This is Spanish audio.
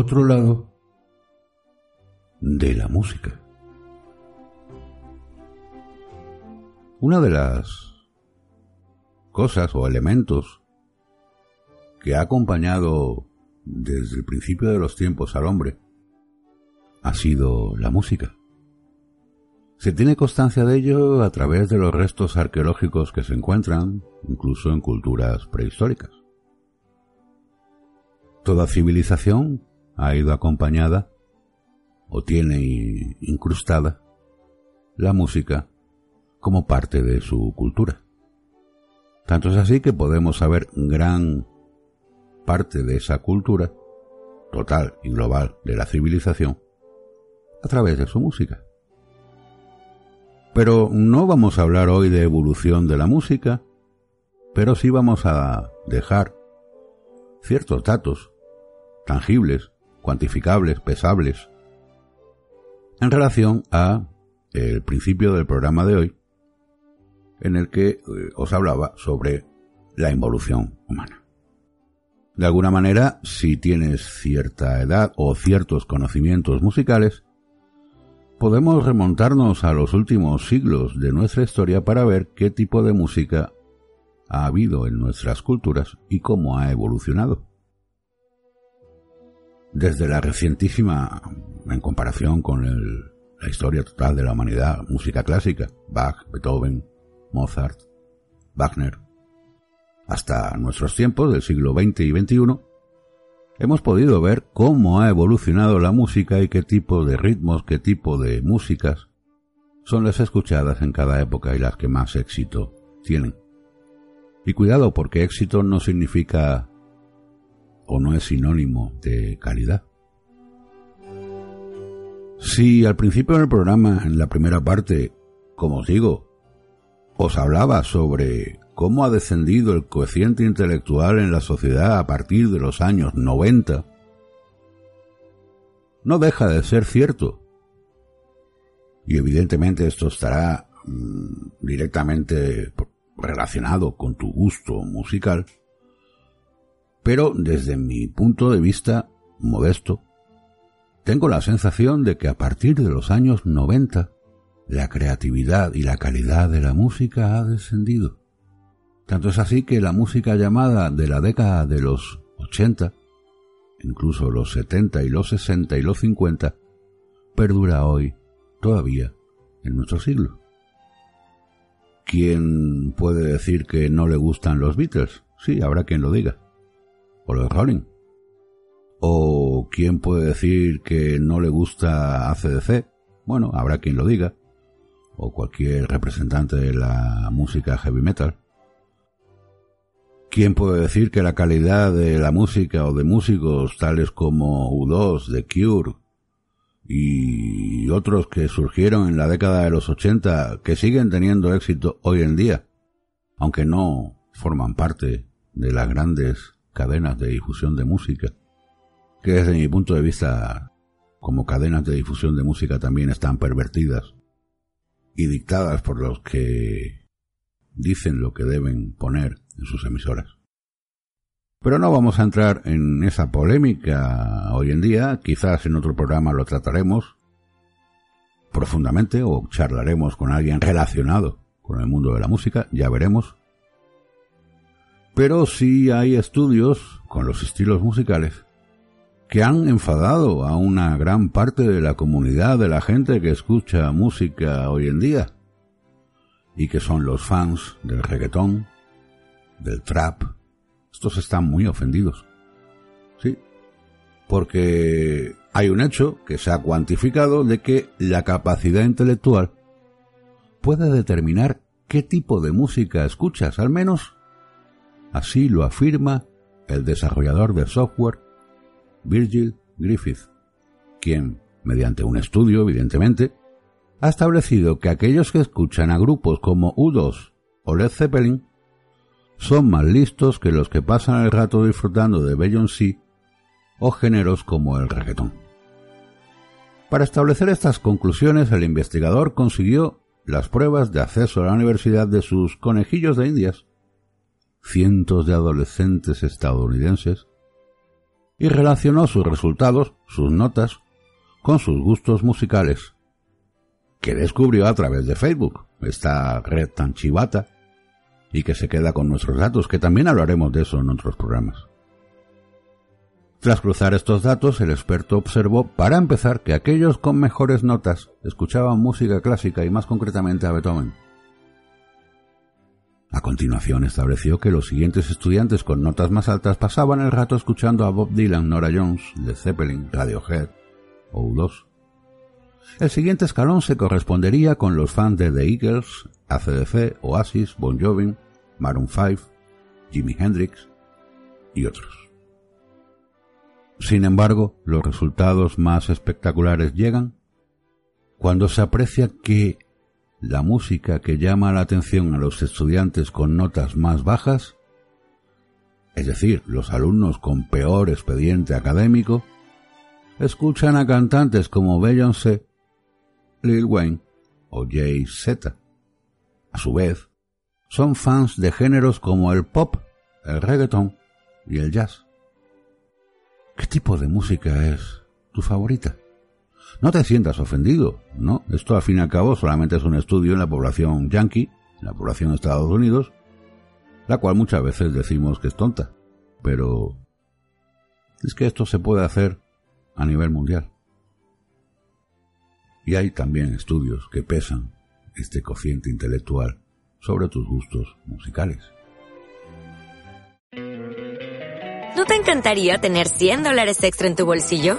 Otro lado de la música. Una de las cosas o elementos que ha acompañado desde el principio de los tiempos al hombre ha sido la música. Se tiene constancia de ello a través de los restos arqueológicos que se encuentran incluso en culturas prehistóricas. Toda civilización ha ido acompañada o tiene incrustada la música como parte de su cultura. Tanto es así que podemos saber gran parte de esa cultura, total y global de la civilización, a través de su música. Pero no vamos a hablar hoy de evolución de la música, pero sí vamos a dejar ciertos datos tangibles, cuantificables, pesables, en relación a el principio del programa de hoy, en el que eh, os hablaba sobre la involución humana. De alguna manera, si tienes cierta edad o ciertos conocimientos musicales, podemos remontarnos a los últimos siglos de nuestra historia para ver qué tipo de música ha habido en nuestras culturas y cómo ha evolucionado. Desde la recientísima, en comparación con la historia total de la humanidad, música clásica, Bach, Beethoven, Mozart, Wagner, hasta nuestros tiempos del siglo XX y XXI, hemos podido ver cómo ha evolucionado la música y qué tipo de ritmos, qué tipo de músicas son las escuchadas en cada época y las que más éxito tienen. Y cuidado porque éxito no significa o no es sinónimo de calidad. Si al principio del programa, en la primera parte, como os digo, os hablaba sobre cómo ha descendido el coeficiente intelectual en la sociedad a partir de los años 90, no deja de ser cierto. Y evidentemente esto estará mm, directamente relacionado con tu gusto musical, pero desde mi punto de vista modesto, tengo la sensación de que a partir de los años 90 la creatividad y la calidad de la música ha descendido. Tanto es así que la música llamada de la década de los 80, incluso los 70 y los 60 y los 50, perdura hoy todavía en nuestro siglo. ¿Quién puede decir que no le gustan los Beatles? Sí, habrá quien lo diga o los Rolling. ¿O quién puede decir que no le gusta ACDC? Bueno, habrá quien lo diga. O cualquier representante de la música heavy metal. ¿Quién puede decir que la calidad de la música o de músicos tales como U2, The Cure y otros que surgieron en la década de los 80 que siguen teniendo éxito hoy en día, aunque no forman parte de las grandes cadenas de difusión de música, que desde mi punto de vista como cadenas de difusión de música también están pervertidas y dictadas por los que dicen lo que deben poner en sus emisoras. Pero no vamos a entrar en esa polémica hoy en día, quizás en otro programa lo trataremos profundamente o charlaremos con alguien relacionado con el mundo de la música, ya veremos. Pero sí hay estudios con los estilos musicales que han enfadado a una gran parte de la comunidad de la gente que escucha música hoy en día y que son los fans del reggaetón, del trap. Estos están muy ofendidos. Sí, porque Hay un hecho que se ha cuantificado de que la capacidad intelectual puede determinar qué tipo de música escuchas, al menos así lo afirma el desarrollador de software Virgil Griffith, quien, mediante un estudio, evidentemente, ha establecido que aquellos que escuchan a grupos como U2 o Led Zeppelin son más listos que los que pasan el rato disfrutando de Beyoncé o géneros como el reggaetón. Para establecer estas conclusiones, el investigador consiguió las pruebas de acceso a la universidad de sus conejillos de indias, cientos de adolescentes estadounidenses, y relacionó sus resultados, sus notas, con sus gustos musicales, que descubrió a través de Facebook, esta red tan chivata, y que se queda con nuestros datos, que también hablaremos de eso en otros programas. Tras cruzar estos datos, el experto observó, para empezar, que aquellos con mejores notas escuchaban música clásica y más concretamente a Beethoven. A continuación estableció que los siguientes estudiantes con notas más altas pasaban el rato escuchando a Bob Dylan, Nora Jones, The Zeppelin, Radiohead o U2. El siguiente escalón se correspondería con los fans de The Eagles, ACDC, Oasis, Bon Jovi, Maroon 5, Jimi Hendrix y otros. Sin embargo, los resultados más espectaculares llegan cuando se aprecia que la música que llama la atención a los estudiantes con notas más bajas, es decir, los alumnos con peor expediente académico, escuchan a cantantes como Beyoncé, Lil Wayne o Jay-Z. A su vez, son fans de géneros como el pop, el reggaeton y el jazz. ¿Qué tipo de música es tu favorita? No te sientas ofendido, ¿no? Esto al fin y al cabo solamente es un estudio en la población yankee, en la población de Estados Unidos, la cual muchas veces decimos que es tonta, pero es que esto se puede hacer a nivel mundial. Y hay también estudios que pesan este cociente intelectual sobre tus gustos musicales. ¿No te encantaría tener 100 dólares extra en tu bolsillo?